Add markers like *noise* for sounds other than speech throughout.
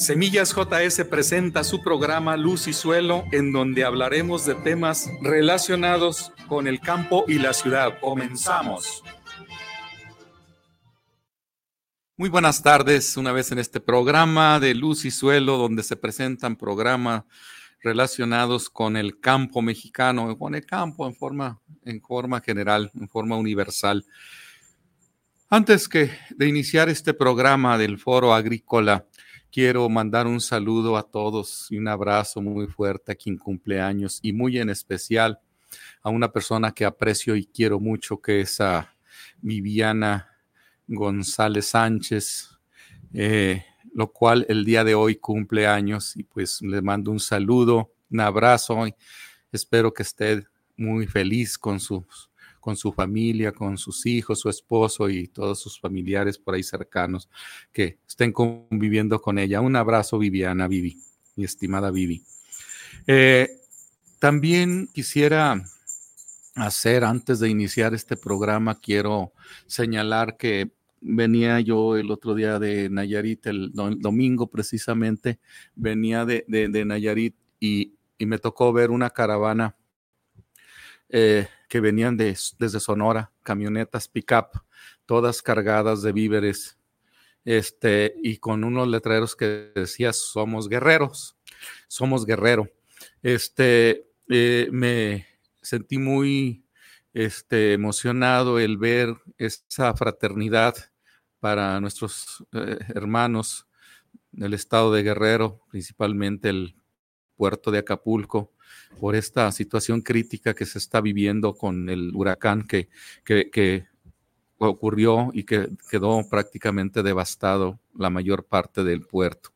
Semillas JS presenta su programa Luz y Suelo, en donde hablaremos de temas relacionados con el campo y la ciudad. Comenzamos. Muy buenas tardes, una vez en este programa de Luz y Suelo, donde se presentan programas relacionados con el campo mexicano, con el campo en forma, en forma general, en forma universal. Antes que de iniciar este programa del Foro Agrícola, quiero mandar un saludo a todos y un abrazo muy fuerte a quien cumple años y muy en especial a una persona que aprecio y quiero mucho, que es a Viviana González Sánchez, eh, lo cual el día de hoy cumple años y pues le mando un saludo, un abrazo. Y espero que esté muy feliz con su, con su familia, con sus hijos, su esposo y todos sus familiares por ahí cercanos que estén conviviendo con ella. Un abrazo, Viviana, Vivi, mi estimada Vivi. Eh, también quisiera hacer, antes de iniciar este programa, quiero señalar que venía yo el otro día de Nayarit, el, domingo precisamente, venía de, Nayarit y, me tocó ver una caravana eh, que venían desde Sonora, camionetas pick-up, todas cargadas de víveres, este, y con unos letreros que decía, somos guerreros, somos guerrero. Este, eh, me sentí muy este, emocionado el ver esa fraternidad para nuestros eh, hermanos del estado de Guerrero, principalmente el puerto de Acapulco, por esta situación crítica que se está viviendo con el huracán que, que, ocurrió y que quedó prácticamente devastado la mayor parte del puerto.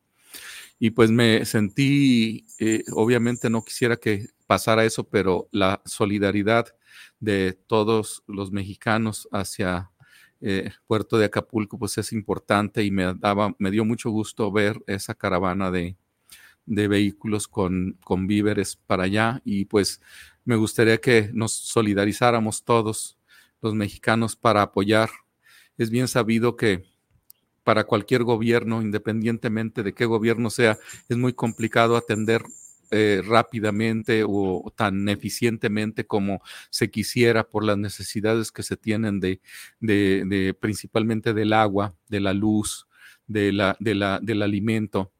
Y pues me sentí, eh, obviamente no quisiera que pasara eso, pero la solidaridad de todos los mexicanos hacia eh, puerto de Acapulco, pues es importante y me, daba, me dio mucho gusto ver esa caravana de, de vehículos con, con víveres para allá y pues me gustaría que nos solidarizáramos todos los mexicanos para apoyar. Es bien sabido que para cualquier gobierno, independientemente de qué gobierno sea, es muy complicado atender eh, rápidamente o tan eficientemente como se quisiera por las necesidades que se tienen de, de, principalmente del agua, de la luz, de la, de la, del alimento.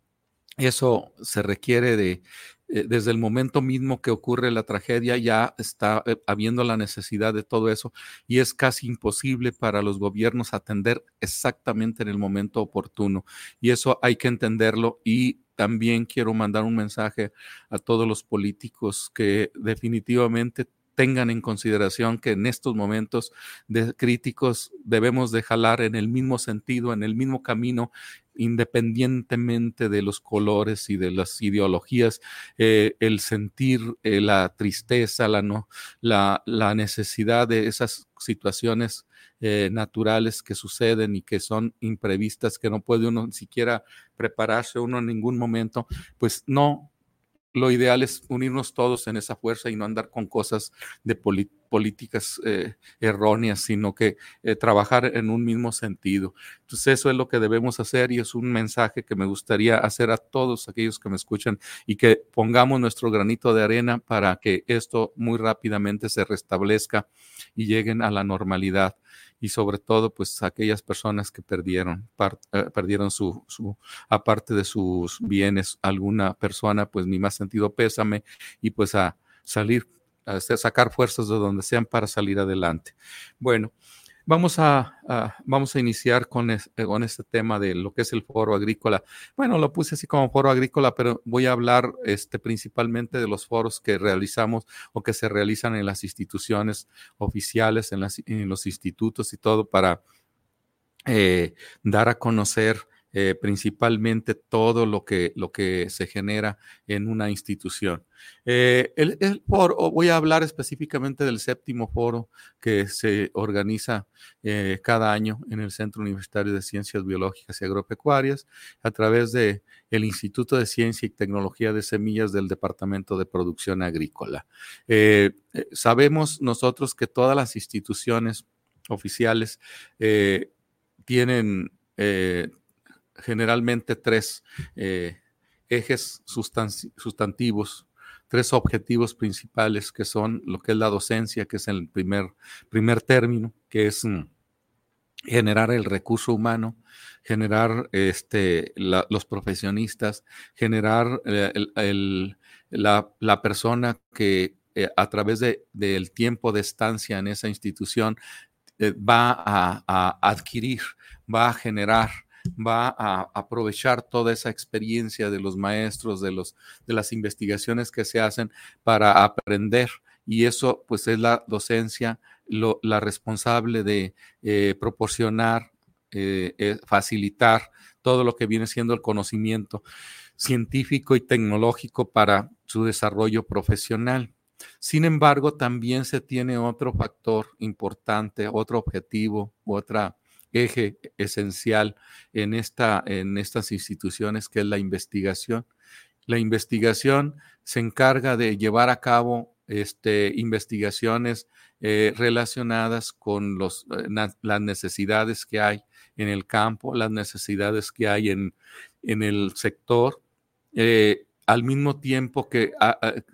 Eso se requiere de, eh, desde el momento mismo que ocurre la tragedia, ya está eh, habiendo la necesidad de todo eso y es casi imposible para los gobiernos atender exactamente en el momento oportuno. Y eso hay que entenderlo y también quiero mandar un mensaje a todos los políticos que definitivamente tengan en consideración que en estos momentos de críticos debemos de jalar en el mismo sentido, en el mismo camino, independientemente de los colores y de las ideologías, eh, el sentir eh, la tristeza, la, no, la, necesidad de esas situaciones eh, naturales que suceden y que son imprevistas, que no puede uno ni siquiera prepararse uno en ningún momento, pues no lo ideal es unirnos todos en esa fuerza y no andar con cosas de políticas eh, erróneas, sino que eh, trabajar en un mismo sentido. Entonces eso es lo que debemos hacer y es un mensaje que me gustaría hacer a todos aquellos que me escuchan y que pongamos nuestro granito de arena para que esto muy rápidamente se restablezca y lleguen a la normalidad y sobre todo pues aquellas personas que perdieron, eh, perdieron su, su, aparte de sus bienes, alguna persona, pues mi más sentido pésame y pues a salir, a sacar fuerzas de donde sean para salir adelante. Bueno, Vamos a, vamos a iniciar con, eh, con este tema de lo que es el foro agrícola. Bueno, lo puse así como foro agrícola, pero voy a hablar este, principalmente de los foros que realizamos o que se realizan en las instituciones oficiales, en, las, en los institutos y todo para eh, dar a conocer eh, principalmente todo lo que, lo que se genera en una institución. Eh, el, foro, voy a hablar específicamente del séptimo foro que se organiza eh, cada año en el Centro Universitario de Ciencias Biológicas y Agropecuarias a través el Instituto de Ciencia y Tecnología de Semillas del Departamento de Producción Agrícola. sabemos nosotros que todas las instituciones oficiales tienen generalmente tres eh, ejes sustantivos, tres objetivos principales que son lo que es la docencia, que es el primer, primer término, que es mm, generar el recurso humano, generar este, los profesionistas, generar eh, la, persona que eh, a través del tiempo de estancia en esa institución va a adquirir, va a generar va a aprovechar toda esa experiencia de los maestros, de, los, de las investigaciones que se hacen para aprender. Y eso pues es la docencia la responsable de eh, proporcionar, eh, eh, facilitar todo lo que viene siendo el conocimiento científico y tecnológico para su desarrollo profesional. Sin embargo, también se tiene otro factor importante, otro objetivo, otra eje esencial en, esta, en estas instituciones, que es la investigación. La investigación se encarga de llevar a cabo este, investigaciones eh, relacionadas con los, eh, las necesidades que hay en el campo, las necesidades que hay en, en el sector. Eh, al mismo tiempo que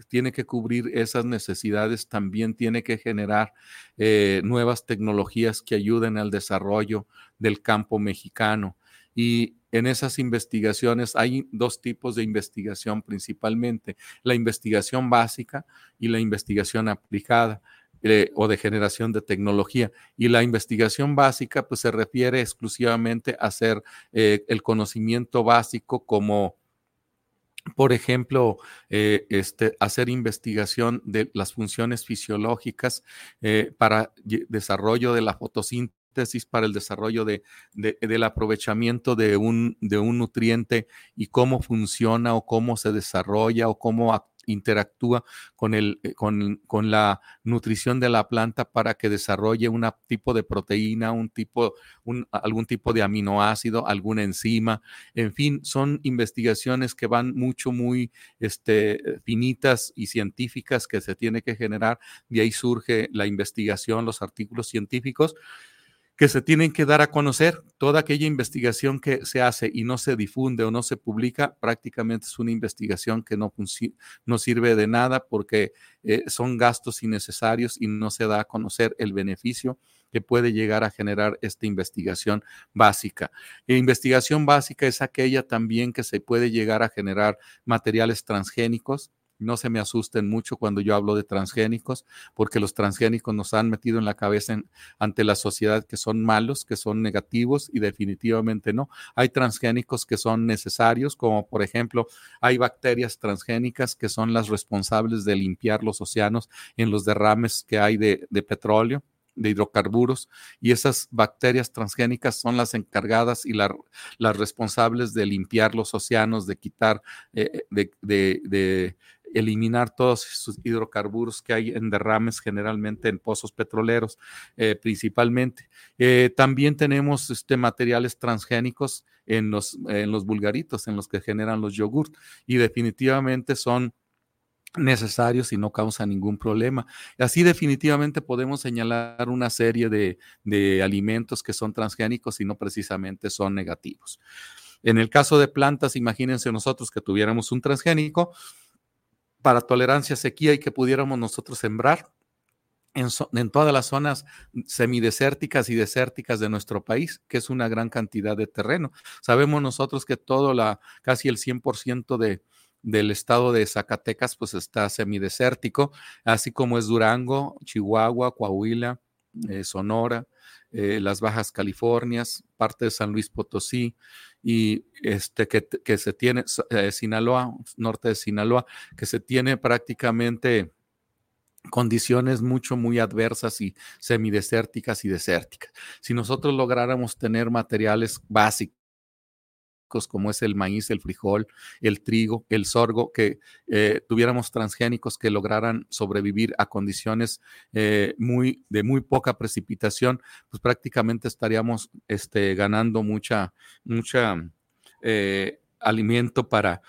tiene que cubrir esas necesidades, también tiene que generar eh, nuevas tecnologías que ayuden al desarrollo del campo mexicano. Y en esas investigaciones hay dos tipos de investigación principalmente, la investigación básica y la investigación aplicada. Eh, o de generación de tecnología. Y la investigación básica pues se refiere exclusivamente a hacer eh, el conocimiento básico como por ejemplo, eh, este, hacer investigación de las funciones fisiológicas eh, para desarrollo de la fotosíntesis, para el desarrollo de, del aprovechamiento de un, de un nutriente y cómo funciona o cómo se desarrolla o cómo interactúa con, el, eh, con, con, la nutrición de la planta para que desarrolle un tipo de proteína, un tipo, un, algún tipo de aminoácido, alguna enzima. En fin, son investigaciones que van mucho, muy este, finitas y científicas que se tiene que generar. De ahí surge la investigación, los artículos científicos que se tienen que dar a conocer. Toda aquella investigación que se hace y no se difunde o no se publica, prácticamente es una investigación que no, no sirve de nada porque eh, son gastos innecesarios y no se da a conocer el beneficio que puede llegar a generar esta investigación básica. La investigación básica es aquella también que se puede llegar a generar materiales transgénicos, no se me asusten mucho cuando yo hablo de transgénicos, porque los transgénicos nos han metido en la cabeza ante la sociedad que son malos, que son negativos y definitivamente no. Hay transgénicos que son necesarios, como por ejemplo hay bacterias transgénicas que son las responsables de limpiar los océanos en los derrames que hay de, petróleo de hidrocarburos y esas bacterias transgénicas son las encargadas y las responsables de limpiar los océanos, de quitar, eh, de, eliminar todos esos hidrocarburos que hay en derrames, generalmente en pozos petroleros, eh, principalmente. Eh, también tenemos este, materiales transgénicos en los, en los vulgaritos, en los que generan los yogurt, y definitivamente son necesarios y no causan ningún problema. Así definitivamente podemos señalar una serie de, de alimentos que son transgénicos y no precisamente son negativos. En el caso de plantas, imagínense nosotros que tuviéramos un transgénico, para tolerancia a sequía y que pudiéramos nosotros sembrar en, todas las zonas semidesérticas y desérticas de nuestro país, que es una gran cantidad de terreno. Sabemos nosotros que todo la, casi el 100% de, del estado de Zacatecas, pues está semidesértico, así como es Durango, Chihuahua, Coahuila, eh, Sonora, eh, las Bajas Californias, parte de San Luis Potosí, y este, que, que se tiene, eh, Sinaloa, norte de Sinaloa, que se tiene prácticamente condiciones mucho, muy adversas y semidesérticas y desérticas. Si nosotros lográramos tener materiales básicos, como es el maíz, el frijol, el trigo, el sorgo, que eh, tuviéramos transgénicos que lograran sobrevivir a condiciones eh, muy, de muy poca precipitación, pues prácticamente estaríamos este, ganando mucha, mucha eh, alimento para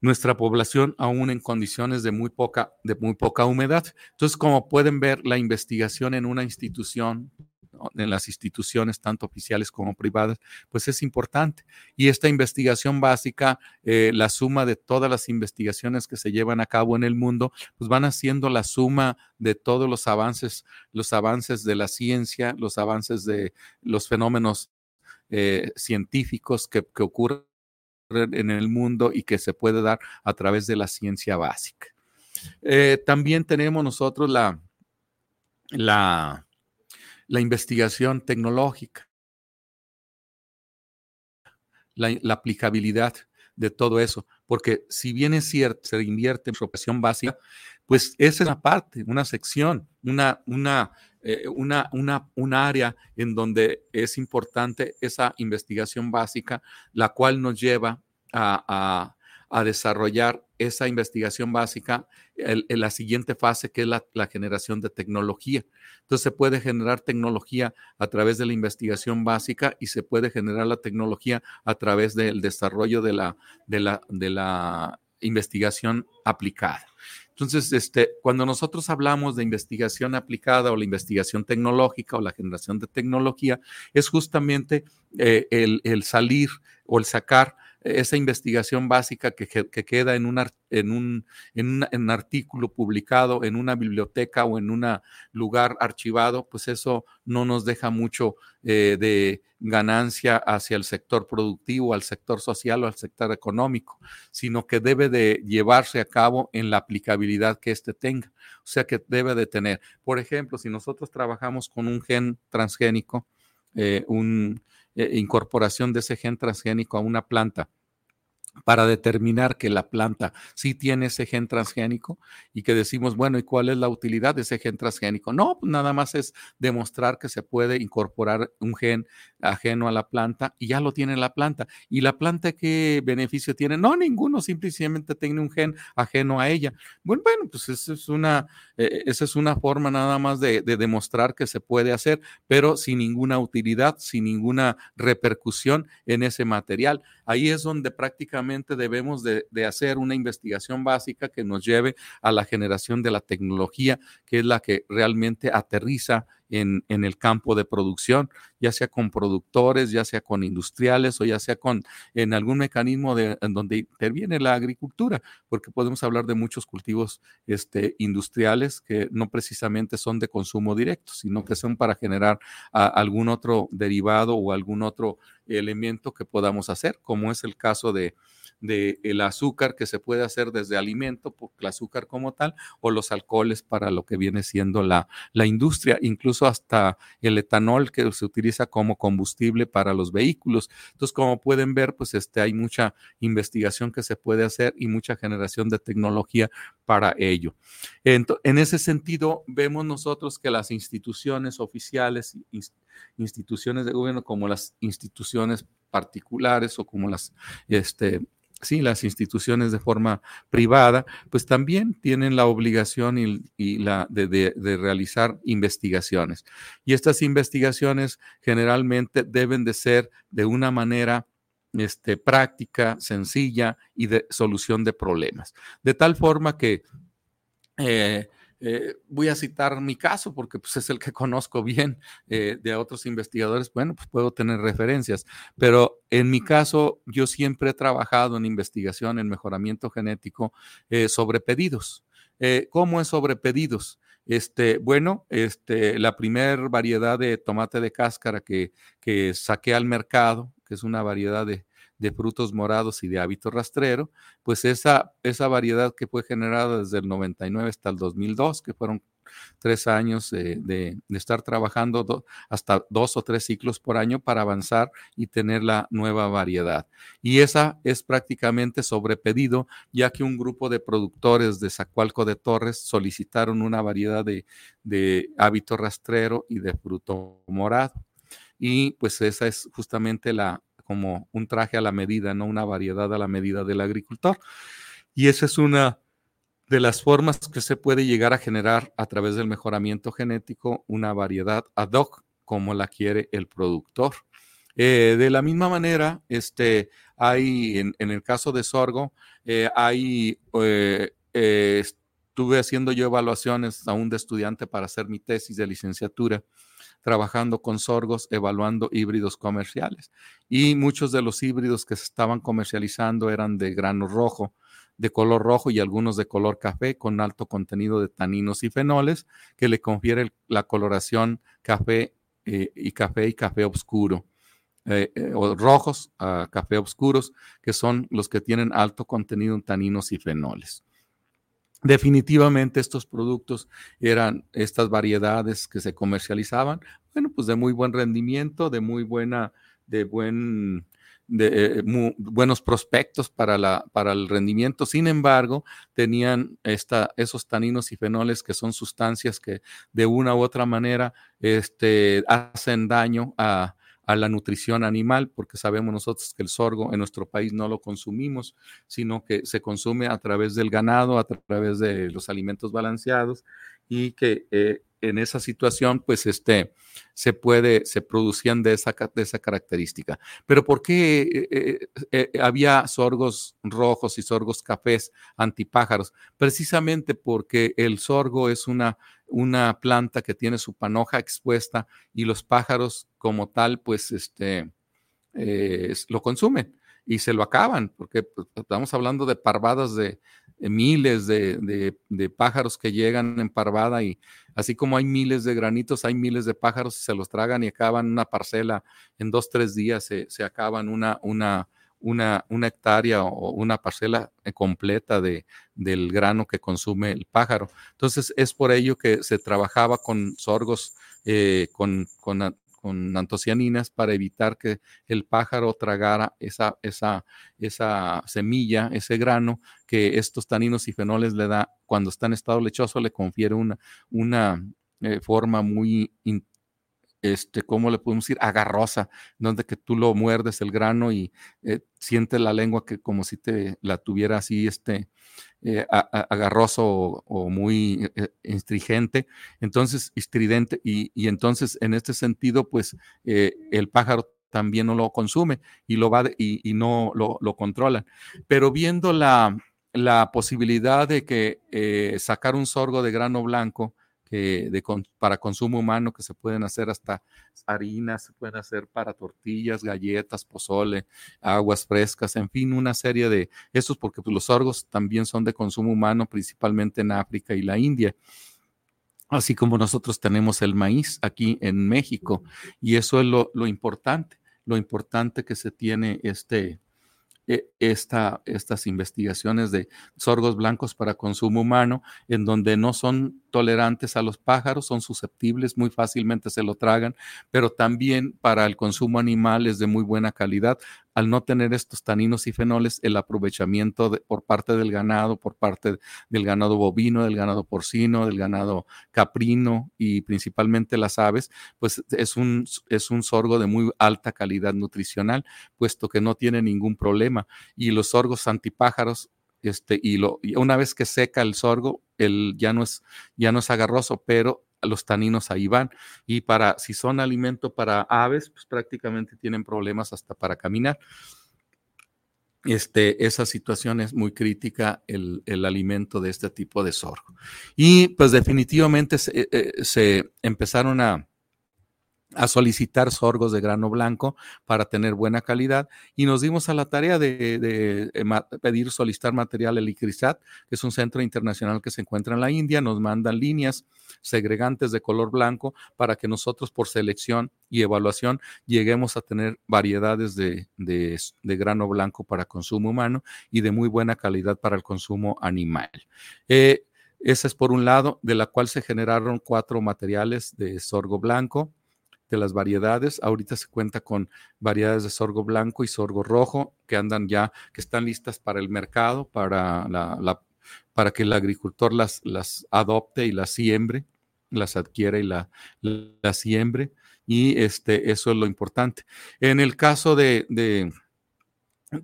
nuestra población aún en condiciones de muy poca, de muy poca humedad. Entonces, como pueden ver, la investigación en una institución en las instituciones, tanto oficiales como privadas, pues es importante. Y esta investigación básica, eh, la suma de todas las investigaciones que se llevan a cabo en el mundo, pues van haciendo la suma de todos los avances, los avances de la ciencia, los avances de los fenómenos eh, científicos que, ocurren en el mundo y que se puede dar a través de la ciencia básica. Eh, también tenemos nosotros la, la, la investigación tecnológica, la, aplicabilidad de todo eso, porque si bien es cierto, se invierte en profesión básica, pues esa es una parte, una sección, una, una, eh, una, una, un área en donde es importante esa investigación básica, la cual nos lleva a, a desarrollar esa investigación básica en, la siguiente fase, que es la, generación de tecnología. Entonces se puede generar tecnología a través de la investigación básica y se puede generar la tecnología a través del desarrollo de la, de la, de la investigación aplicada. Entonces, este, cuando nosotros hablamos de investigación aplicada o la investigación tecnológica o la generación de tecnología, es justamente eh, el, el, salir o el sacar esa investigación básica que, queda en un, en, un, en, artículo publicado en una biblioteca o en un lugar archivado, pues eso no nos deja mucho eh, de ganancia hacia el sector productivo, al sector social o al sector económico, sino que debe de llevarse a cabo en la aplicabilidad que éste tenga. O sea que debe de tener, por ejemplo, si nosotros trabajamos con un gen transgénico, eh, un, eh, incorporación de ese gen transgénico a una planta para determinar que la planta sí tiene ese gen transgénico y que decimos, bueno, ¿y cuál es la utilidad de ese gen transgénico? No, pues nada más es demostrar que se puede incorporar un gen ajeno a la planta y ya lo tiene la planta. ¿Y la planta qué beneficio tiene? No, ninguno, simplemente tiene un gen ajeno a ella. Bueno, bueno pues esa es una, eh, esa es una forma nada más de, de demostrar que se puede hacer, pero sin ninguna utilidad, sin ninguna repercusión en ese material. Ahí es donde prácticamente debemos de, hacer una investigación básica que nos lleve a la generación de la tecnología, que es la que realmente aterriza en, el campo de producción, ya sea con productores, ya sea con industriales o ya sea con en algún mecanismo de, en donde interviene la agricultura, porque podemos hablar de muchos cultivos este, industriales que no precisamente son de consumo directo, sino que son para generar algún otro derivado o algún otro elemento que podamos hacer, como es el caso de, de el azúcar que se puede hacer desde alimento, por el azúcar como tal, o los alcoholes para lo que viene siendo la, la industria, incluso hasta el etanol que se utiliza como combustible para los vehículos. Entonces, como pueden ver, pues este, hay mucha investigación que se puede hacer y mucha generación de tecnología para ello. En, en ese sentido, vemos nosotros que las instituciones oficiales, instituciones de gobierno como las instituciones particulares o como las este, sí, las instituciones de forma privada, pues también tienen la obligación y, la de, realizar investigaciones. Y estas investigaciones generalmente deben de ser de una manera este, práctica, sencilla y de solución de problemas. De tal forma que eh, eh, voy a citar mi caso porque pues, es el que conozco bien eh, de otros investigadores. Bueno, pues puedo tener referencias, pero en mi caso yo siempre he trabajado en investigación, en mejoramiento genético eh, sobre pedidos. ¿Cómo es sobre pedidos? Este, bueno, este, la primer variedad de tomate de cáscara que, que saqué al mercado, que es una variedad de, de frutos morados y de hábito rastrero, pues esa, esa variedad que fue generada desde el 99 hasta el 2002, que fueron tres años de, estar trabajando hasta dos o tres ciclos por año para avanzar y tener la nueva variedad. Y esa es prácticamente sobre pedido, ya que un grupo de productores de Zacualco de Torres solicitaron una variedad de, de hábito rastrero y de fruto morado. Y pues esa es justamente la, como un traje a la medida, no una variedad a la medida del agricultor. Y esa es una de las formas que se puede llegar a generar a través del mejoramiento genético una variedad ad hoc como la quiere el productor. Eh, de la misma manera, este, hay en, el caso de sorgo, eh, hay, eh, estuve haciendo yo evaluaciones aún de estudiante para hacer mi tesis de licenciatura, trabajando con sorgos, evaluando híbridos comerciales. Y muchos de los híbridos que se estaban comercializando eran de grano rojo, de color rojo y algunos de color café con alto contenido de taninos y fenoles que le confiere la coloración café y café y café oscuro. Eh, eh, o rojos a café oscuros, que son los que tienen alto contenido en taninos y fenoles. Definitivamente estos productos eran estas variedades que se comercializaban, bueno, pues de muy buen rendimiento, de muy buena, de buen, de eh, buenos prospectos para, la, para el rendimiento. Sin embargo, tenían esta, esos taninos y fenoles que son sustancias que de una u otra manera este, hacen daño a, a la nutrición animal, porque sabemos nosotros que el sorgo en nuestro país no lo consumimos, sino que se consume a través del ganado, a través de los alimentos balanceados y que eh, en esa situación, pues este, se puede, se producían de esa, característica. Pero ¿por qué eh, eh, había sorgos rojos y sorgos cafés antipájaros? Precisamente porque el sorgo es una una planta que tiene su panoja expuesta y los pájaros como tal, pues, este, lo consumen y se lo acaban, porque pues, estamos hablando de parvadas de, miles de, pájaros que llegan en parvada y así como hay miles de granitos, hay miles de pájaros, se los tragan y acaban una parcela en dos, tres días, se, se acaban una, una, una, hectárea o una parcela eh, completa de, del grano que consume el pájaro. Entonces es por ello que se trabajaba con sorgos, eh, con, con, antocianinas para evitar que el pájaro tragara esa, esa, esa semilla, ese grano que estos taninos y fenoles le da cuando está en estado lechoso, le confiere una, una eh, forma muy este, ¿cómo le podemos decir? Agarrosa, donde que tú lo muerdes el grano y eh, sientes la lengua que como si te la tuviera así, este, eh, agarroso o, muy eh, instrigente, entonces, estridente, y, entonces en este sentido, pues el pájaro también no lo consume y lo va y, no lo, lo controlan. Pero viendo la, la posibilidad de que sacar un sorgo de grano blanco, de, para consumo humano que se pueden hacer hasta harinas, se pueden hacer para tortillas, galletas, pozole, aguas frescas, en fin, una serie de estos, porque pues, los sorgos también son de consumo humano, principalmente en África y la India así como nosotros tenemos el maíz aquí en México. Y eso es lo, lo importante, lo importante que se tiene este, esta, estas investigaciones de sorgos blancos para consumo humano, en donde no son tolerantes a los pájaros, son susceptibles, muy fácilmente se lo tragan, pero también para el consumo animal es de muy buena calidad. Al no tener estos taninos y fenoles, el aprovechamiento por parte del ganado, por parte del ganado bovino, del ganado porcino, del ganado caprino y principalmente las aves, pues es un, es un sorgo de muy alta calidad nutricional, puesto que no tiene ningún problema. Y los sorgos antipájaros este, y, lo, una vez que seca el sorgo, el, ya, no es, ya no es agarroso, pero los taninos ahí van. Y para, si son alimento para aves, pues prácticamente tienen problemas hasta para caminar. Este, esa situación es muy crítica, el, el, alimento de este tipo de sorgo. Y pues definitivamente se, eh, se empezaron a, a solicitar sorgos de grano blanco para tener buena calidad y nos dimos a la tarea de, pedir solicitar material el ICRISAT, que es un centro internacional que se encuentra en la India, nos mandan líneas segregantes de color blanco para que nosotros por selección y evaluación lleguemos a tener variedades de, grano blanco para consumo humano y de muy buena calidad para el consumo animal. Eh, ese es por un lado, de la cual se generaron cuatro materiales de sorgo blanco, las variedades. Ahorita se cuenta con variedades de sorgo blanco y sorgo rojo que andan ya, que están listas para el mercado, para, la, para que el agricultor las, las adopte y las siembre, las adquiera y la, la siembre. y este, eso es lo importante. En el caso de, de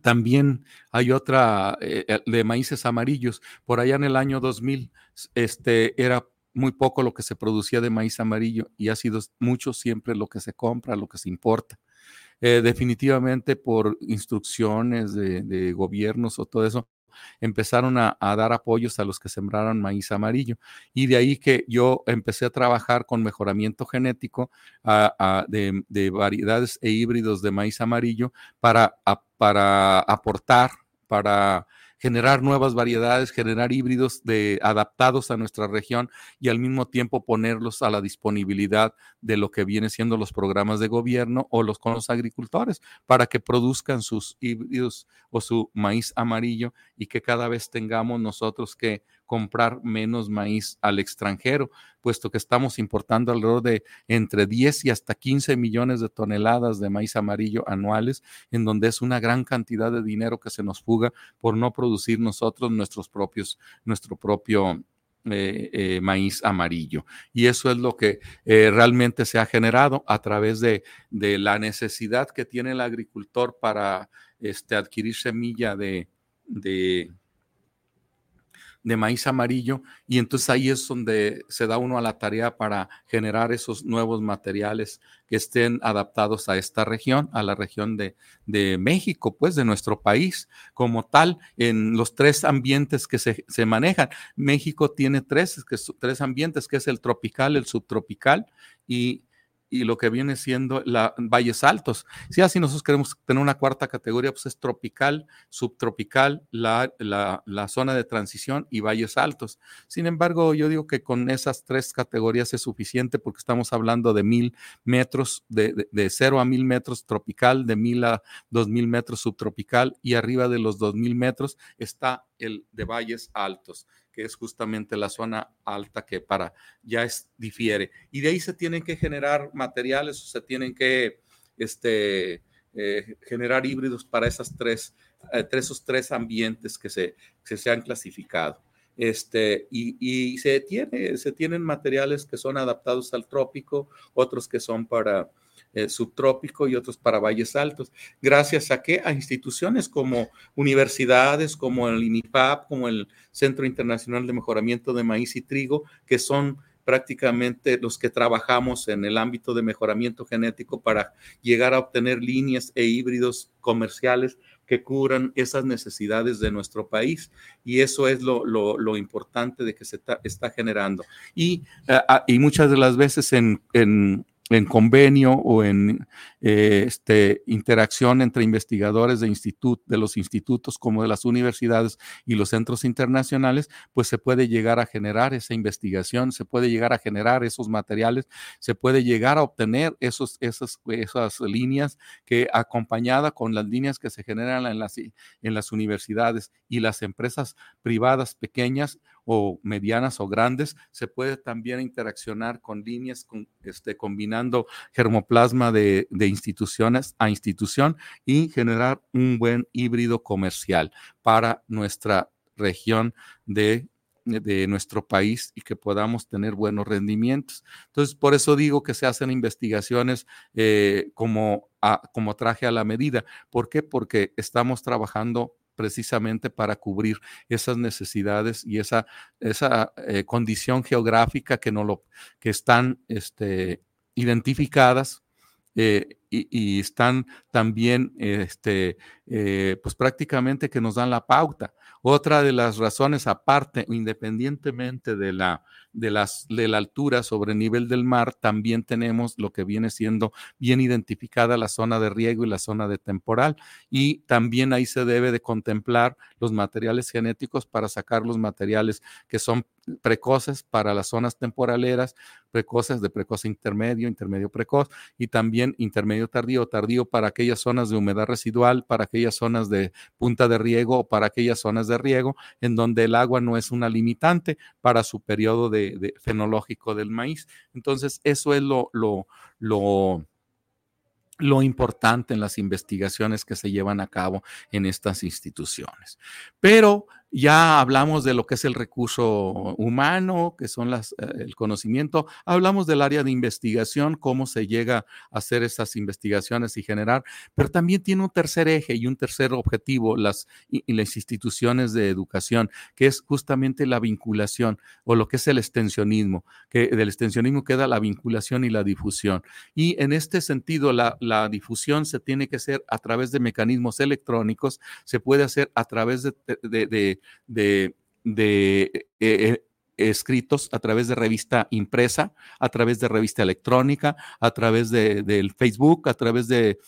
también hay otra eh, eh, de maíces amarillos. Por allá en el año 2000, este, era muy poco lo que se producía de maíz amarillo y ha sido mucho siempre lo que se compra, lo que se importa. Eh, definitivamente por instrucciones de, gobiernos o todo eso, empezaron a, dar apoyos a los que sembraron maíz amarillo. Y de ahí que yo empecé a trabajar con mejoramiento genético de, variedades e híbridos de maíz amarillo para, para aportar, para generar nuevas variedades, generar híbridos de, adaptados a nuestra región y al mismo tiempo ponerlos a la disponibilidad de lo que viene siendo los programas de gobierno o los con los agricultores para que produzcan sus híbridos o su maíz amarillo y que cada vez tengamos nosotros que comprar menos maíz al extranjero, puesto que estamos importando alrededor de entre 10 y hasta 15 millones de toneladas de maíz amarillo anuales, en donde es una gran cantidad de dinero que se nos fuga por no producir nosotros nuestros propios, nuestro propio eh, eh, maíz amarillo. Y eso es lo que eh, realmente se ha generado a través de, de, la necesidad que tiene el agricultor para este, adquirir semilla de, de de maíz amarillo y entonces ahí es donde se da uno a la tarea para generar esos nuevos materiales que estén adaptados a esta región, a la región de, de México, pues de nuestro país como tal, en los tres ambientes que se, se manejan. México tiene tres, que, tres ambientes, que es el tropical, el subtropical y y lo que viene siendo valles altos. Si así nosotros queremos tener una cuarta categoría, pues es tropical, subtropical, la, la, zona de transición y valles altos. Sin embargo, yo digo que con esas tres categorías es suficiente porque estamos hablando de mil metros, de, de, cero a mil metros tropical, de mil a dos mil metros subtropical y arriba de los dos mil metros está el de valles altos es justamente la zona alta que para ya es, difiere. Y de ahí se tienen que generar materiales, se tienen que este, eh, generar híbridos para esas tres, eh, esos tres ambientes que se, se han clasificado. Este, y, y se, tiene, se tienen materiales que son adaptados al trópico, otros que son para eh, subtrópico y otros para valles altos. Gracias a que a instituciones como universidades, como el INIPAP, como el Centro Internacional de Mejoramiento de Maíz y Trigo, que son prácticamente los que trabajamos en el ámbito de mejoramiento genético para llegar a obtener líneas e híbridos comerciales que cubran esas necesidades de nuestro país. Y eso es lo, importante de que se está, generando. Y, eh, ah, y muchas de las veces en, en convenio o en eh, este, interacción entre investigadores de, institut, de los institutos como de las universidades y los centros internacionales, pues se puede llegar a generar esa investigación, se puede llegar a generar esos materiales, se puede llegar a obtener esos, esas, esas líneas que acompañada con las líneas que se generan en las, en las universidades y las empresas privadas pequeñas o medianas o grandes, se puede también interaccionar con líneas este, combinando germoplasma de instituciones a institución y generar un buen híbrido comercial para nuestra región de de nuestro país y que podamos tener buenos rendimientos. Entonces, por eso digo que se hacen investigaciones eh, como, como traje a la medida. ¿Por qué? Porque estamos trabajando precisamente para cubrir esas necesidades y esa, esa eh, condición geográfica que, no lo, que están este, identificadas eh, y, están también, este, eh, pues prácticamente que nos dan la pauta. Otra de las razones, aparte, independientemente de la, de, las, de la altura sobre el nivel del mar, también tenemos lo que viene siendo bien identificada la zona de riego y la zona de temporal. Y también ahí se debe de contemplar los materiales genéticos para sacar los materiales que son precoces para las zonas temporaleras, precoces de precoz intermedio, intermedio precoz y también intermedio tardío, tardío para aquellas zonas de humedad residual, para aquellas zonas de punta de riego o para aquellas zonas de riego en donde el agua no es una limitante para su periodo de, fenológico del maíz. Entonces, eso es lo, lo, lo lo importante en las investigaciones que se llevan a cabo en estas instituciones. Pero ya hablamos de lo que es el recurso humano, que son las, eh, el conocimiento. Hablamos del área de investigación, cómo se llega a hacer esas investigaciones y generar, pero también tiene un tercer eje y un tercer objetivo, las, y las instituciones de educación, que es justamente la vinculación o lo que es el extensionismo, que del extensionismo queda la vinculación y la difusión. Y en este sentido, la, la difusión se tiene que hacer a través de mecanismos electrónicos, se puede hacer a través de, de de, eh, eh, escritos a través de revista impresa, a través de revista electrónica, a través de, del Facebook, a través de,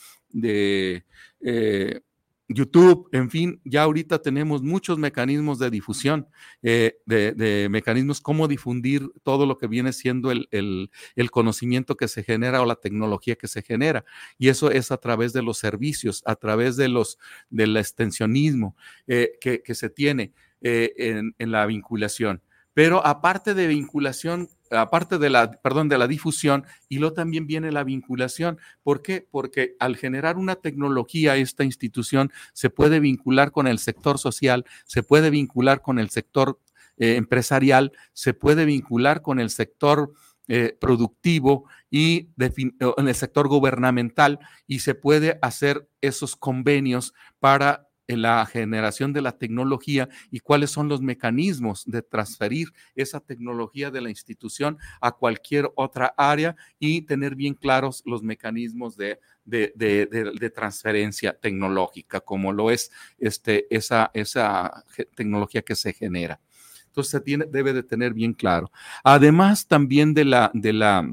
eh, YouTube, en fin, ya ahorita tenemos muchos mecanismos de difusión, de, mecanismos cómo difundir todo lo que viene siendo el, conocimiento que se genera o la tecnología que se genera. Y eso es a través de los servicios, a través de los, del extensionismo que, que se tiene. Eh, en, la vinculación. Pero aparte de vinculación, aparte de la, perdón, de la difusión, y luego también viene la vinculación. ¿Por qué? Porque al generar una tecnología, esta institución se puede vincular con el sector social, se puede vincular con el sector eh, empresarial, se puede vincular con el sector eh, productivo y en el sector gubernamental y se puede hacer esos convenios para la generación de la tecnología y cuáles son los mecanismos de transferir esa tecnología de la institución a cualquier otra área y tener bien claros los mecanismos de, de, transferencia tecnológica, como lo es este, esa, esa tecnología que se genera. Entonces, se tiene, debe de tener bien claro. Además, también de la, de la,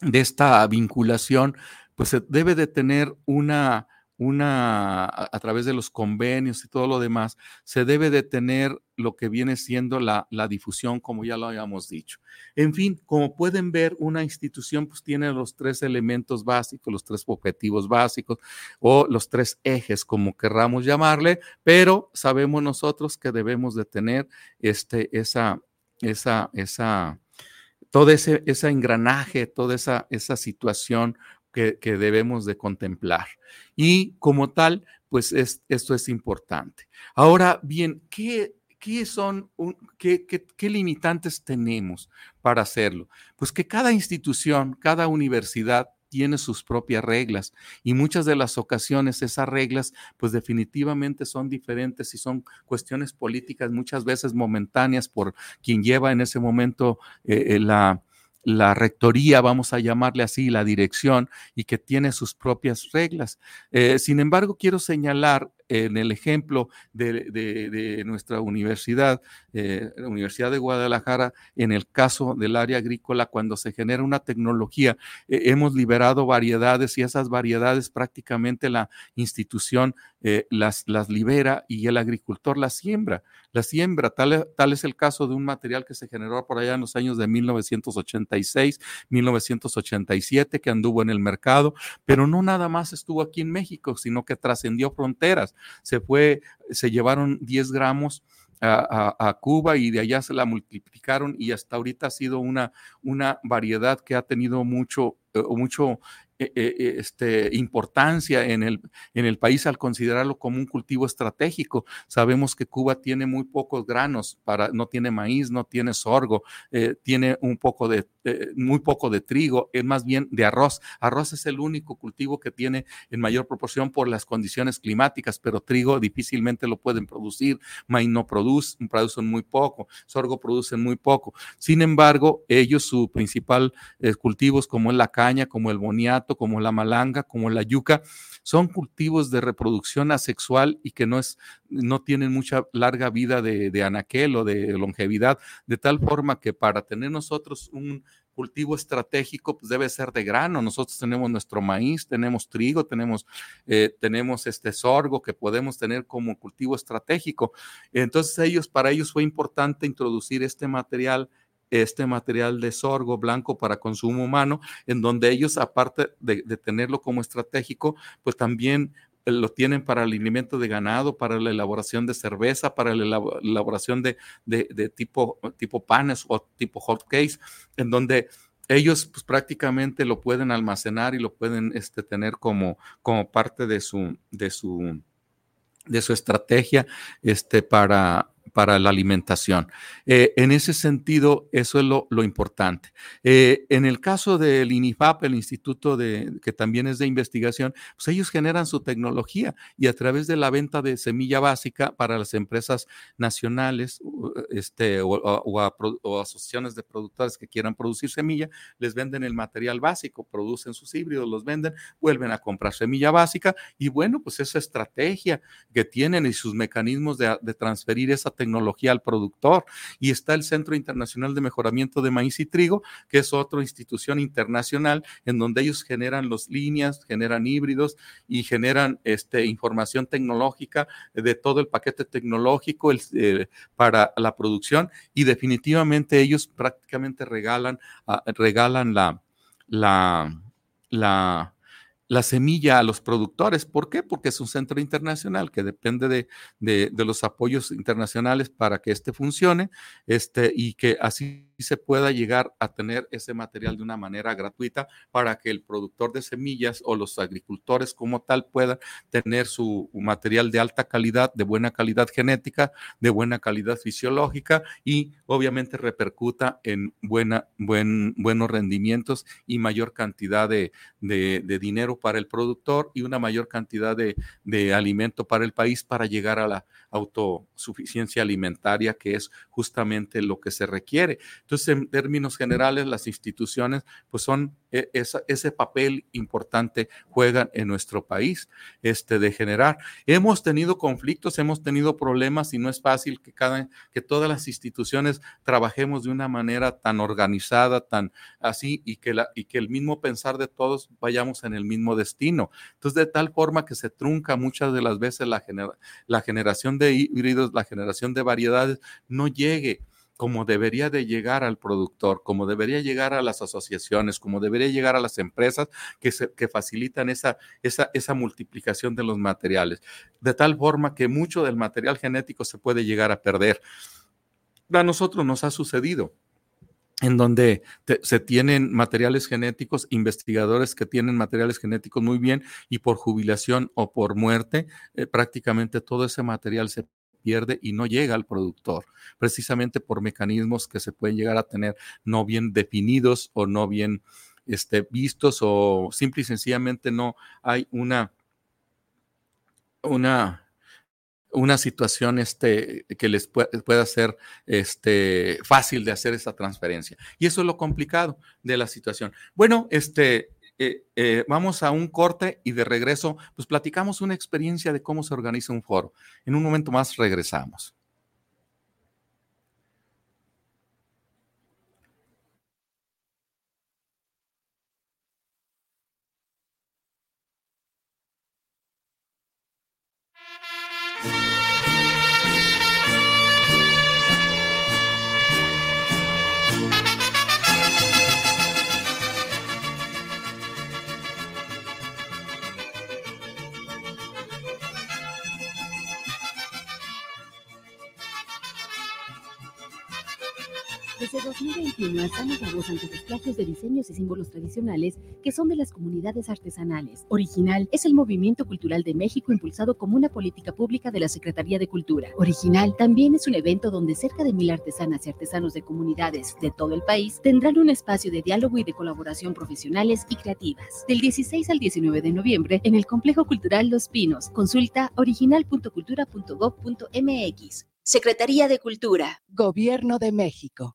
de esta vinculación, pues se debe de tener una, una, a, través de los convenios y todo lo demás, se debe de tener lo que viene siendo la, la, difusión, como ya lo habíamos dicho. En fin, como pueden ver, una institución pues tiene los tres elementos básicos, los tres objetivos básicos o los tres ejes, como querramos llamarle, pero sabemos nosotros que debemos de tener este, esa, esa, esa, todo ese, ese engranaje, toda esa, esa situación que, debemos de contemplar. Y como tal, pues esto es importante. Ahora bien, ¿qué, qué son, qué, qué, limitantes tenemos para hacerlo? Pues que cada institución, cada universidad tiene sus propias reglas y muchas de las ocasiones esas reglas pues definitivamente son diferentes y son cuestiones políticas muchas veces momentáneas por quien lleva en ese momento eh, eh, la, la rectoría, vamos a llamarle así, la dirección, y que tiene sus propias reglas. Eh, sin embargo, quiero señalar en el ejemplo de, nuestra universidad, eh, la Universidad de Guadalajara, en el caso del área agrícola, cuando se genera una tecnología, eh, hemos liberado variedades y esas variedades prácticamente la institución eh, las, las libera y el agricultor las siembra. La siembra, tal, tal es el caso de un material que se generó por allá en los años de 1986, 1987, que anduvo en el mercado, pero no nada más estuvo aquí en México, sino que trascendió fronteras se fue, se llevaron 10 gramos a, Cuba y de allá se la multiplicaron y hasta ahorita ha sido una, una variedad que ha tenido mucho, eh, mucho este, importancia en el, en el país al considerarlo como un cultivo estratégico. Sabemos que Cuba tiene muy pocos granos, para, no tiene maíz, no tiene sorgo, eh, tiene un poco de, muy poco de trigo, es más bien de arroz. Arroz es el único cultivo que tiene en mayor proporción por las condiciones climáticas, pero trigo difícilmente lo pueden producir, maíz no producen, producen muy poco, sorgo producen muy poco. Sin embargo, ellos su principal cultivos como es la caña, como el boniato, como la malanga, como la yuca, son cultivos de reproducción asexual y que no, es, no tienen mucha larga vida de, anaquel o de longevidad, de tal forma que para tener nosotros un cultivo estratégico pues debe ser de grano. Nosotros tenemos nuestro maíz, tenemos trigo, tenemos, eh, tenemos este sorgo que podemos tener como cultivo estratégico. Entonces ellos, para ellos fue importante introducir este material este material de sorgo blanco para consumo humano, en donde ellos, aparte de, tenerlo como estratégico, pues también eh, lo tienen para el alimento de ganado, para la elaboración de cerveza, para la elaboración de, tipo, tipo panes o tipo hot cakes, en donde ellos pues, prácticamente lo pueden almacenar y lo pueden este, tener como, como parte de su, de su de su estrategia este, para, para la alimentación. Eh, en ese sentido, eso es lo, importante. Eh, en el caso del INIFAP, el instituto de, que también es de investigación, pues ellos generan su tecnología y a través de la venta de semilla básica para las empresas nacionales este, o, asociaciones de productores que quieran producir semilla, les venden el material básico, producen sus híbridos, los venden, vuelven a comprar semilla básica y bueno, pues esa estrategia que tienen y sus mecanismos de, de transferir esa tecnología al productor. Y está el Centro Internacional de Mejoramiento de Maíz y Trigo, que es otra institución internacional en donde ellos generan las líneas, generan híbridos y generan este, información tecnológica de todo el paquete tecnológico eh, para la producción y definitivamente ellos prácticamente regalan, ah, regalan la, la, la la semilla a los productores. ¿Por qué? Porque es un centro internacional que depende de, de, los apoyos internacionales para que este funcione este, y que así se pueda llegar a tener ese material de una manera gratuita para que el productor de semillas o los agricultores como tal puedan tener su material de alta calidad, de buena calidad genética, de buena calidad fisiológica y obviamente repercuta en buena, buen, buenos rendimientos y mayor cantidad de, de dinero para el productor y una mayor cantidad de, de alimento para el país para llegar a la autosuficiencia alimentaria, que es justamente lo que se requiere. Entonces, en términos generales, las instituciones pues son e, ese papel importante juegan en nuestro país este, de generar. Hemos tenido conflictos, hemos tenido problemas y no es fácil que, cada, que todas las instituciones trabajemos de una manera tan organizada, tan así, y que, la, y que el mismo pensar de todos vayamos en el mismo destino. Entonces, de tal forma que se trunca muchas de las veces la, la generación de híbridos, la generación de variedades, no llegue como debería de llegar al productor, como debería llegar a las asociaciones, como debería llegar a las empresas que, que facilitan esa, esa, esa multiplicación de los materiales, de tal forma que mucho del material genético se puede llegar a perder. A nosotros nos ha sucedido en donde se tienen materiales genéticos, investigadores que tienen materiales genéticos muy bien y por jubilación o por muerte, eh, prácticamente todo ese material se pierde y no llega al productor, precisamente por mecanismos que se pueden llegar a tener no bien definidos o no bien este, vistos o simple y sencillamente no hay una, una, una situación este, que les pueda ser este, fácil de hacer esa transferencia. Y eso es lo complicado de la situación. Bueno, este, eh, eh, vamos a un corte y de regreso, pues platicamos una experiencia de cómo se organiza un foro. En un momento más regresamos. Desde 2021 alzamos la voz los plagios de diseños y símbolos tradicionales que son de las comunidades artesanales. Original es el movimiento cultural de México impulsado como una política pública de la Secretaría de Cultura. Original también es un evento donde cerca de mil artesanas y artesanos de comunidades de todo el país tendrán un espacio de diálogo y de colaboración profesionales y creativas. Del 16 al 19 de noviembre en el Complejo Cultural Los Pinos. Consulta original.cultura.gov.mx. Secretaría de Cultura. Gobierno de México.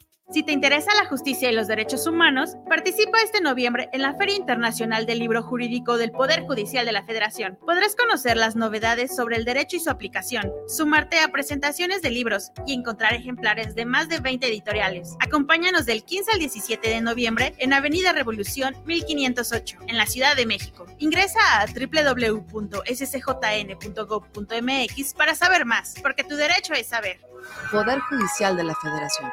Si te interesa la justicia y los derechos humanos, participa este noviembre en la Feria Internacional del Libro Jurídico del Poder Judicial de la Federación. Podrás conocer las novedades sobre el derecho y su aplicación, sumarte a presentaciones de libros y encontrar ejemplares de más de 20 editoriales. Acompáñanos del 15 al 17 de noviembre en Avenida Revolución 1508, en la Ciudad de México. Ingresa a www.scjn.gov.mx para saber más, porque tu derecho es saber. Poder Judicial de la Federación.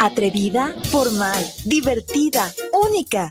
Atrevida, formal, divertida, única.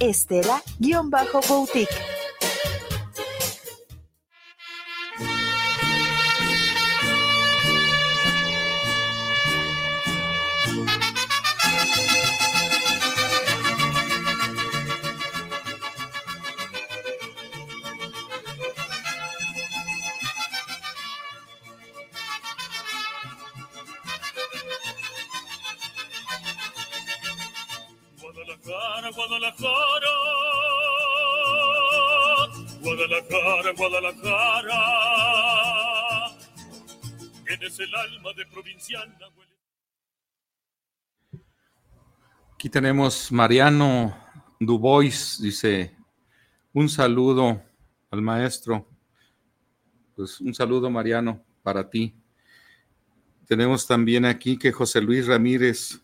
Estela-Boutique. Guadalajara, Guadalajara, tienes el alma de provinciana. Aquí tenemos Mariano Dubois, dice, un saludo al maestro. Pues un saludo, Mariano, para ti. Tenemos también aquí que José Luis Ramírez,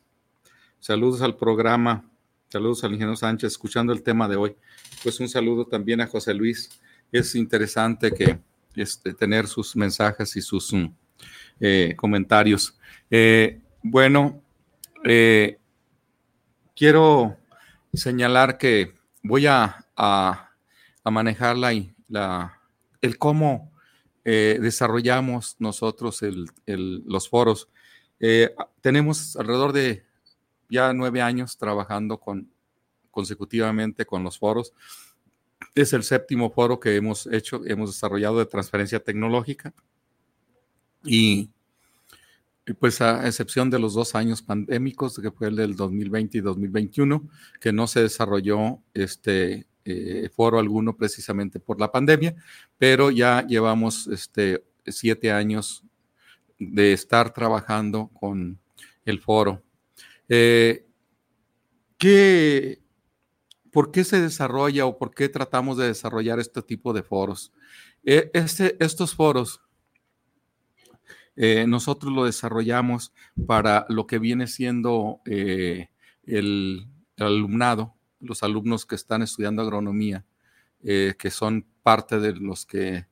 saludos al programa, saludos al ingeniero Sánchez, escuchando el tema de hoy. Pues un saludo también a José Luis. Es interesante que este, tener sus mensajes y sus um, eh, comentarios. Eh, bueno, eh, quiero señalar que voy a, a, a manejar la, el cómo desarrollamos nosotros el, el, los foros. Tenemos alrededor de ya nueve años trabajando con, consecutivamente con los foros. Es el séptimo foro que hemos hecho, hemos desarrollado de transferencia tecnológica. Y pues a excepción de los dos años pandémicos, que fue el del 2020 y 2021, que no se desarrolló este eh, foro alguno precisamente por la pandemia, pero ya llevamos este, siete años de estar trabajando con el foro. Eh, ¿qué, ¿Por qué se desarrolla o por qué tratamos de desarrollar este tipo de foros? Eh, este, estos foros eh, nosotros lo desarrollamos para lo que viene siendo eh, el, el, alumnado, los alumnos que están estudiando agronomía, eh, que son parte de los que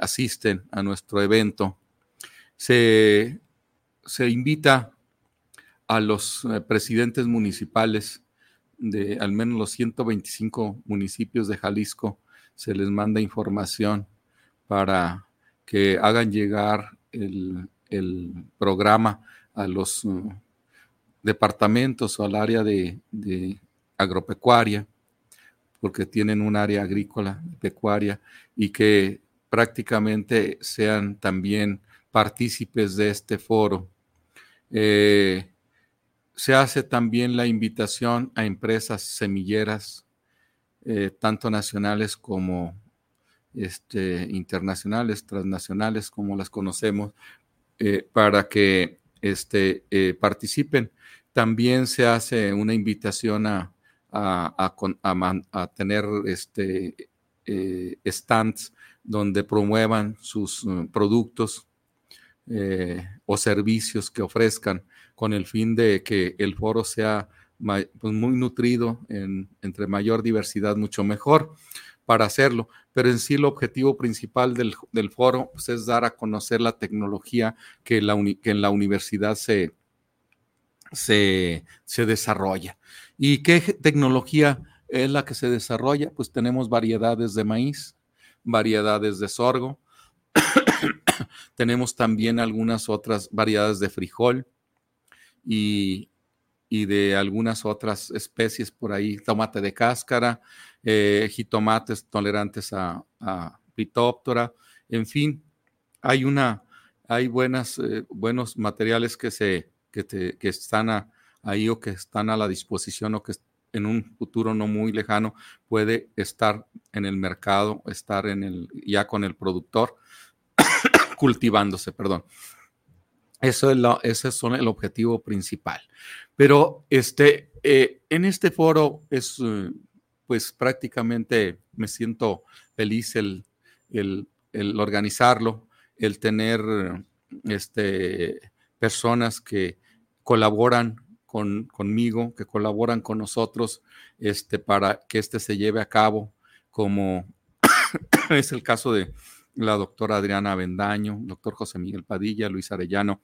asisten a nuestro evento. se, se invita a los eh, presidentes municipales de al menos los 125 municipios de Jalisco, se les manda información para que hagan llegar el, programa a los uh, departamentos o al área de, de, agropecuaria, porque tienen un área agrícola, pecuaria, y que prácticamente sean también partícipes de este foro. Eh, se hace también la invitación a empresas semilleras, eh, tanto nacionales como este, internacionales, transnacionales, como las conocemos, eh, para que este, eh, participen. También se hace una invitación a, a, tener este, stands donde promuevan sus productos o servicios que ofrezcan con el fin de que el foro sea pues, muy nutrido, en, entre mayor diversidad, mucho mejor para hacerlo. Pero en sí el objetivo principal del, foro pues, es dar a conocer la tecnología que, la en la universidad se, se, se desarrolla. ¿Y qué tecnología es la que se desarrolla? Pues tenemos variedades de maíz, variedades de sorgo, *coughs* tenemos también algunas otras variedades de frijol, y, de algunas otras especies por ahí, tomate de cáscara, eh, jitomates tolerantes a, a pitóptora, en fin, hay una, hay buenas, eh, buenos materiales que se, que, que están ahí o que están a la disposición o que en un futuro no muy lejano puede estar en el mercado, estar en el, ya con el productor *coughs* cultivándose, perdón. Eso es ese es el objetivo principal. Pero este, eh, en este foro es, eh, pues prácticamente me siento feliz el, el, organizarlo, el tener este, personas que colaboran con, conmigo, que colaboran con nosotros este, para que este se lleve a cabo, como *coughs* es el caso de la doctora Adriana Bendaño, doctor José Miguel Padilla, Luis Arellano,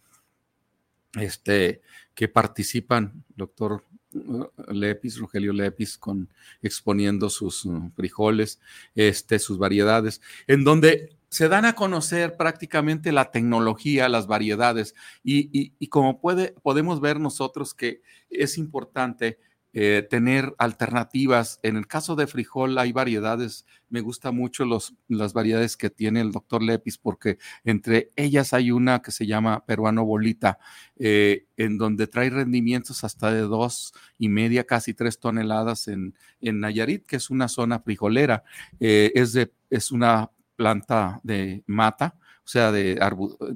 este, que participan, doctor uh, Lepis, Rogelio Lepis, con, exponiendo sus uh, frijoles, este, sus variedades, en donde se dan a conocer prácticamente la tecnología, las variedades, y, y como puede, podemos ver nosotros que es importante eh, tener alternativas. En el caso de frijol hay variedades, me gusta mucho los, las variedades que tiene el doctor Lepis, porque entre ellas hay una que se llama peruano bolita, eh, en donde trae rendimientos hasta de dos y media, casi tres toneladas en, en Nayarit, que es una zona frijolera. Eh, es, de, es una planta de mata o sea, de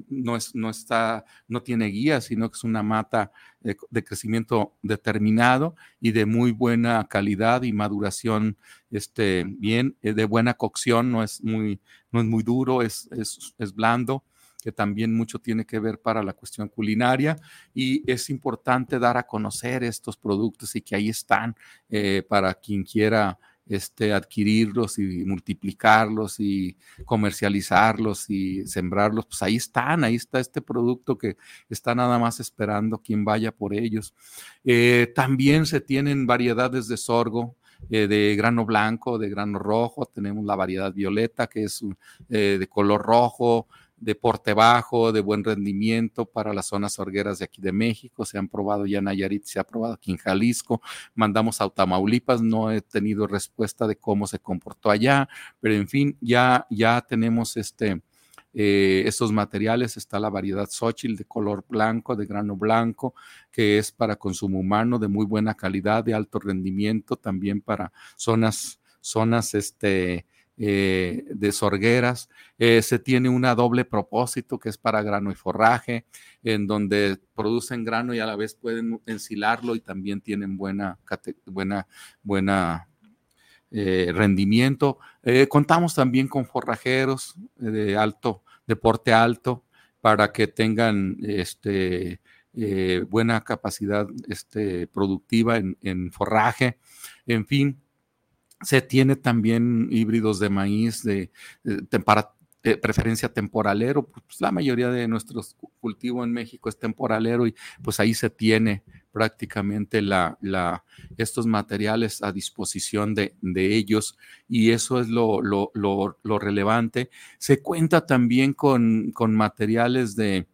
no, es, no, está, no tiene guía, sino que es una mata de, crecimiento determinado y de muy buena calidad y maduración, este, bien, eh, de buena cocción, no es muy, no es muy duro, es, es, es blando que también mucho tiene que ver para la cuestión culinaria y es importante dar a conocer estos productos y que ahí están eh, para quien quiera este, adquirirlos y multiplicarlos y comercializarlos y sembrarlos, pues ahí están, ahí está este producto que está nada más esperando quien vaya por ellos. Eh, también se tienen variedades de sorgo, eh, de grano blanco, de grano rojo, tenemos la variedad violeta que es eh, de color rojo, de porte bajo, de buen rendimiento para las zonas sorgueras de aquí de México. Se han probado ya en Nayarit, se ha probado aquí en Jalisco. Mandamos a Tamaulipas, no he tenido respuesta de cómo se comportó allá, pero en fin, ya, ya tenemos este, eh, estos materiales. Está la variedad Xochitl de color blanco, de grano blanco, que es para consumo humano, de muy buena calidad, de alto rendimiento, también para zonas, zonas, este, eh, de sorgueras. Eh, se tiene una doble propósito que es para grano y forraje, en donde producen grano y a la vez pueden ensilarlo y también tienen buena, buena, buena eh, rendimiento. contamos también con forrajeros de alto, de porte alto, para que tengan este, buena capacidad este, productiva en, en forraje. En fin, se tiene también híbridos de maíz de, para eh, preferencia temporalero, pues la mayoría de nuestros cultivos en México es temporalero y pues ahí se tiene prácticamente la, estos materiales a disposición de, de ellos y eso es lo, lo, lo, relevante. Se cuenta también con, con materiales de,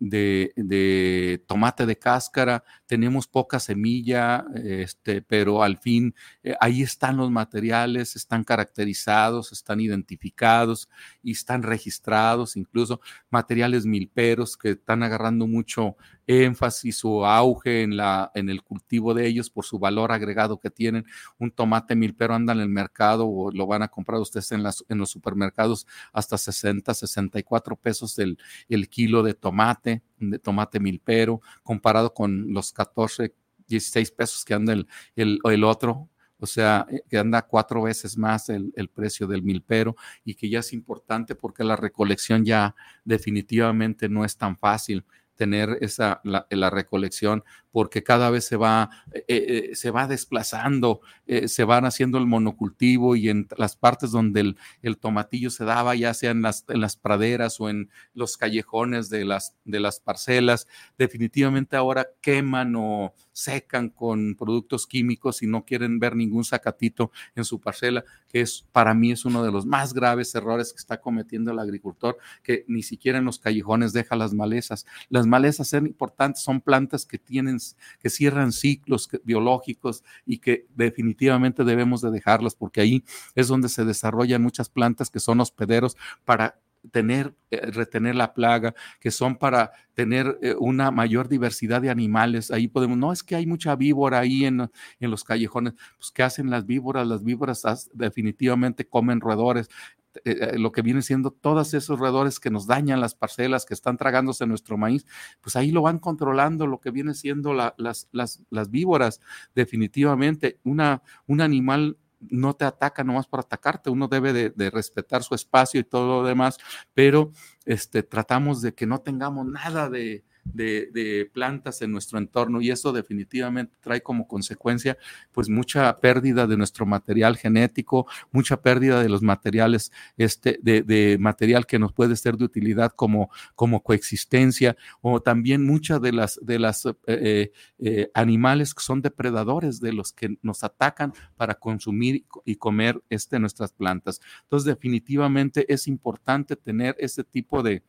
de, tomate de cáscara, tenemos poca semilla, este, pero al fin eh, ahí están los materiales, están caracterizados, están identificados y están registrados, incluso materiales milperos que están agarrando mucho énfasis o auge en, la, en el cultivo de ellos por su valor agregado que tienen. Un tomate milpero anda en el mercado o lo van a comprar ustedes en, las, en los supermercados hasta 60, 64 pesos el, el kilo de tomate, de tomate milpero, comparado con los 14, 16 pesos que anda el, el, el otro, o sea, eh, que anda cuatro veces más el, el, precio del milpero y que ya es importante porque la recolección ya definitivamente no es tan fácil tener esa, la, recolección porque cada vez se va, eh, eh, se va desplazando, eh, se van haciendo el monocultivo y en las partes donde el, el tomatillo se daba, ya sea en las, en las, praderas o en los callejones de las, de las parcelas, definitivamente ahora queman o secan con productos químicos y no quieren ver ningún sacatito en su parcela, que es para mí es uno de los más graves errores que está cometiendo el agricultor, que ni siquiera en los callejones deja las malezas. Las malezas son importantes, son plantas que tienen que cierran ciclos biológicos y que definitivamente debemos de dejarlas porque ahí es donde se desarrollan muchas plantas que son hospederos para tener, eh, retener la plaga, que son para tener eh, una mayor diversidad de animales. Ahí podemos, no es que hay mucha víbora ahí en, en los callejones, pues ¿qué hacen las víboras? Las víboras definitivamente comen roedores. Eh, lo que viene siendo todos esos roedores que nos dañan las parcelas, que están tragándose nuestro maíz, pues ahí lo van controlando lo que viene siendo la, las, las, las, víboras. Definitivamente, una, un animal no te ataca nomás para atacarte, uno debe de, de, respetar su espacio y todo lo demás, pero este, tratamos de que no tengamos nada de, de, plantas en nuestro entorno y eso definitivamente trae como consecuencia pues mucha pérdida de nuestro material genético, mucha pérdida de los materiales, este, de, material que nos puede ser de utilidad como, como coexistencia o también muchas de las, de las eh, eh, eh, animales que son depredadores de los que nos atacan para consumir y comer este, nuestras plantas. Entonces definitivamente es importante tener este tipo de,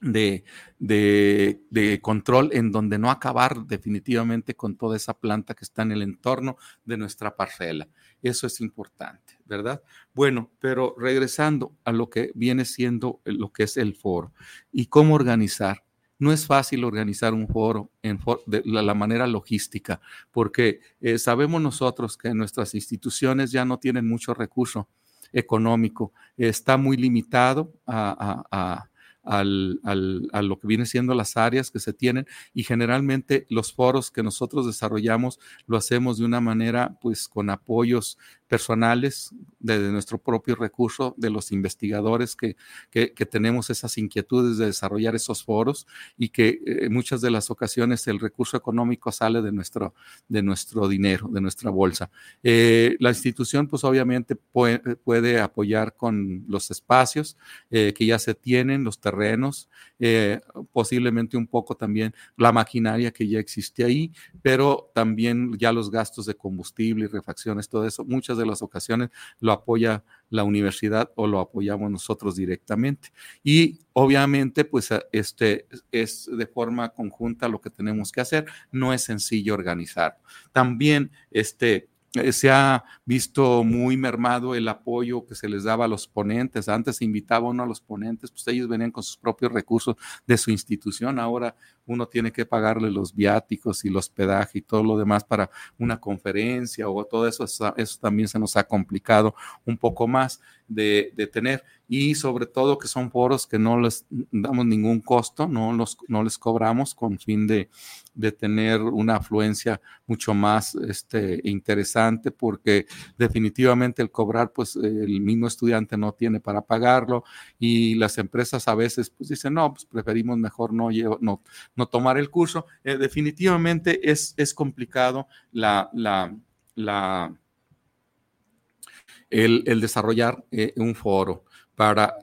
de, de, control en donde no acabar definitivamente con toda esa planta que está en el entorno de nuestra parcela. Eso es importante, ¿verdad? Bueno, pero regresando a lo que viene siendo lo que es el foro y cómo organizar. No es fácil organizar un foro en de la, manera logística, porque eh, sabemos nosotros que nuestras instituciones ya no tienen mucho recurso económico, está muy limitado a al, al, a lo que viene siendo las áreas que se tienen y generalmente los foros que nosotros desarrollamos lo hacemos de una manera pues con apoyos personales de, de nuestro propio recurso, de los investigadores que, que, tenemos esas inquietudes de desarrollar esos foros y que eh, muchas de las ocasiones el recurso económico sale de nuestro, de nuestro dinero, de nuestra bolsa. Eh, la institución pues obviamente puede, puede, apoyar con los espacios eh, que ya se tienen, los terrenos, eh, posiblemente un poco también la maquinaria que ya existe ahí, pero también ya los gastos de combustible y refacciones, todo eso, muchas de las ocasiones lo apoya la universidad o lo apoyamos nosotros directamente. Y obviamente, pues este es de forma conjunta lo que tenemos que hacer. No es sencillo organizar. También este eh, se ha visto muy mermado el apoyo que se les daba a los ponentes. Antes se invitaba uno a los ponentes, pues ellos venían con sus propios recursos de su institución. Ahora uno tiene que pagarle los viáticos y el hospedaje y todo lo demás para una conferencia o todo eso. Eso también se nos ha complicado un poco más de, de tener. Y sobre todo que son foros que no les damos ningún costo, no, los, no les cobramos con fin de, de tener una afluencia mucho más este, interesante, porque definitivamente el cobrar, pues el mismo estudiante no tiene para pagarlo y las empresas a veces pues dicen, no, pues preferimos mejor no, no, no tomar el curso. Eh, definitivamente es, es complicado la, la, el, desarrollar eh, un foro para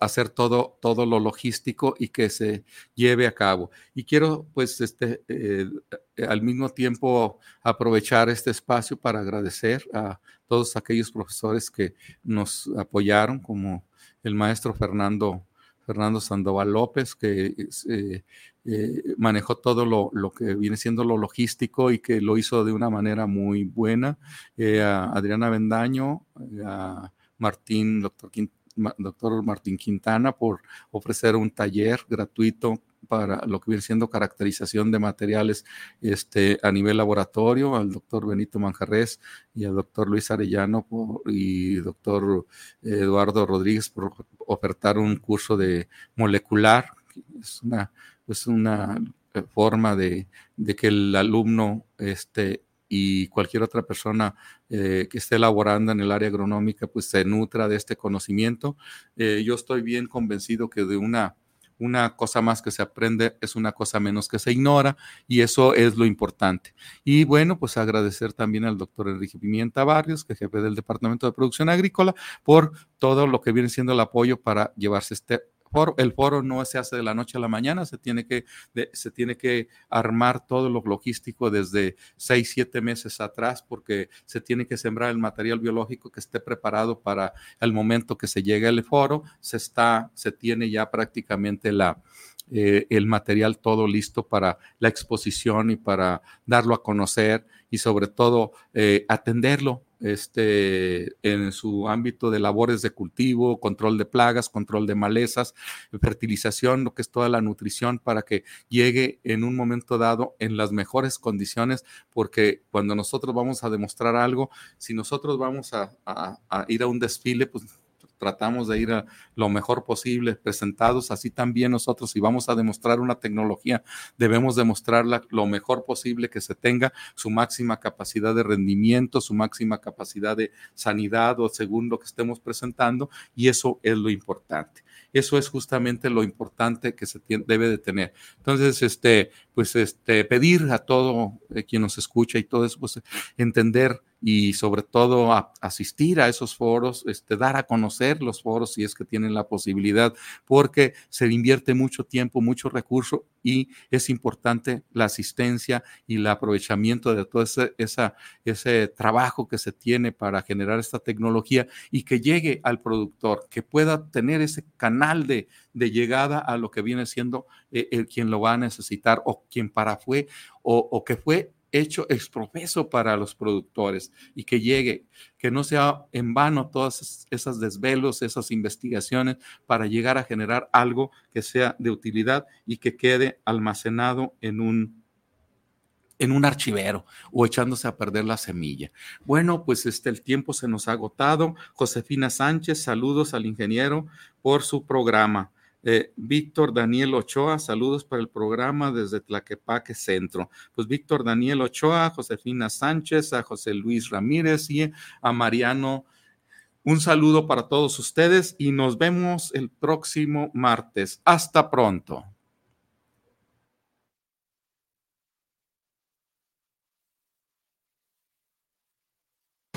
hacer todo, todo lo logístico y que se lleve a cabo. Y quiero, pues, este, eh, al mismo tiempo aprovechar este espacio para agradecer a todos aquellos profesores que nos apoyaron, como el maestro Fernando, Fernando Sandoval López, que eh, eh, manejó todo lo, lo, que viene siendo lo logístico y que lo hizo de una manera muy buena, a Adriana Bendaño, a Martín, doctor doctor Martín Quintana por ofrecer un taller gratuito para lo que viene siendo caracterización de materiales este, a nivel laboratorio, al doctor Benito Manjarres y al doctor Luis Arellano y doctor Eduardo Rodríguez por ofertar un curso de molecular. Es una, es una eh, forma de, de que el alumno este, y cualquier otra persona eh, que esté laborando en el área agronómica, pues se nutra de este conocimiento. Eh, yo estoy bien convencido que de una, una cosa más que se aprende es una cosa menos que se ignora y eso es lo importante. Y bueno, pues agradecer también al doctor Enrique Pimienta Barrios, que es jefe del Departamento de Producción Agrícola, por todo lo que viene siendo el apoyo para llevarse este el foro no se hace de la noche a la mañana, se tiene que, se tiene que armar todo lo logístico desde seis, siete meses atrás, porque se tiene que sembrar el material biológico que esté preparado para el momento que se llegue al foro. Se está, se tiene ya prácticamente la, eh, el material todo listo para la exposición y para darlo a conocer y sobre todo eh, atenderlo este, en su ámbito de labores de cultivo, control de plagas, control de malezas, fertilización, lo que es toda la nutrición para que llegue en un momento dado en las mejores condiciones, porque cuando nosotros vamos a demostrar algo, si nosotros vamos a, a ir a un desfile, pues tratamos de ir a lo mejor posible presentados, así también nosotros si vamos a demostrar una tecnología, debemos demostrarla lo mejor posible que se tenga su máxima capacidad de rendimiento, su máxima capacidad de sanidad o según lo que estemos presentando y eso es lo importante. Eso es justamente lo importante que se debe de tener. Entonces, este, pues, este, pedir a todo eh, quien nos escucha y todo eso, pues, entender y sobre todo asistir a esos foros, este, dar a conocer los foros si es que tienen la posibilidad, porque se invierte mucho tiempo, mucho recurso y es importante la asistencia y el aprovechamiento de todo ese, ese trabajo que se tiene para generar esta tecnología y que llegue al productor, que pueda tener ese canal de, llegada a lo que viene siendo eh, el, quien lo va a necesitar o quien para fue o, o que fue hecho exprofeso para los productores y que llegue, que no sea en vano todas esas desvelos, esas investigaciones para llegar a generar algo que sea de utilidad y que quede almacenado en un en un archivero o echándose a perder la semilla. Bueno, pues este el tiempo se nos ha agotado. Josefina Sánchez, saludos al ingeniero por su programa. Eh, Víctor Daniel Ochoa, saludos para el programa desde Tlaquepaque Centro. Pues Víctor Daniel Ochoa, Josefina Sánchez, a José Luis Ramírez y a Mariano. Un saludo para todos ustedes y nos vemos el próximo martes. Hasta pronto.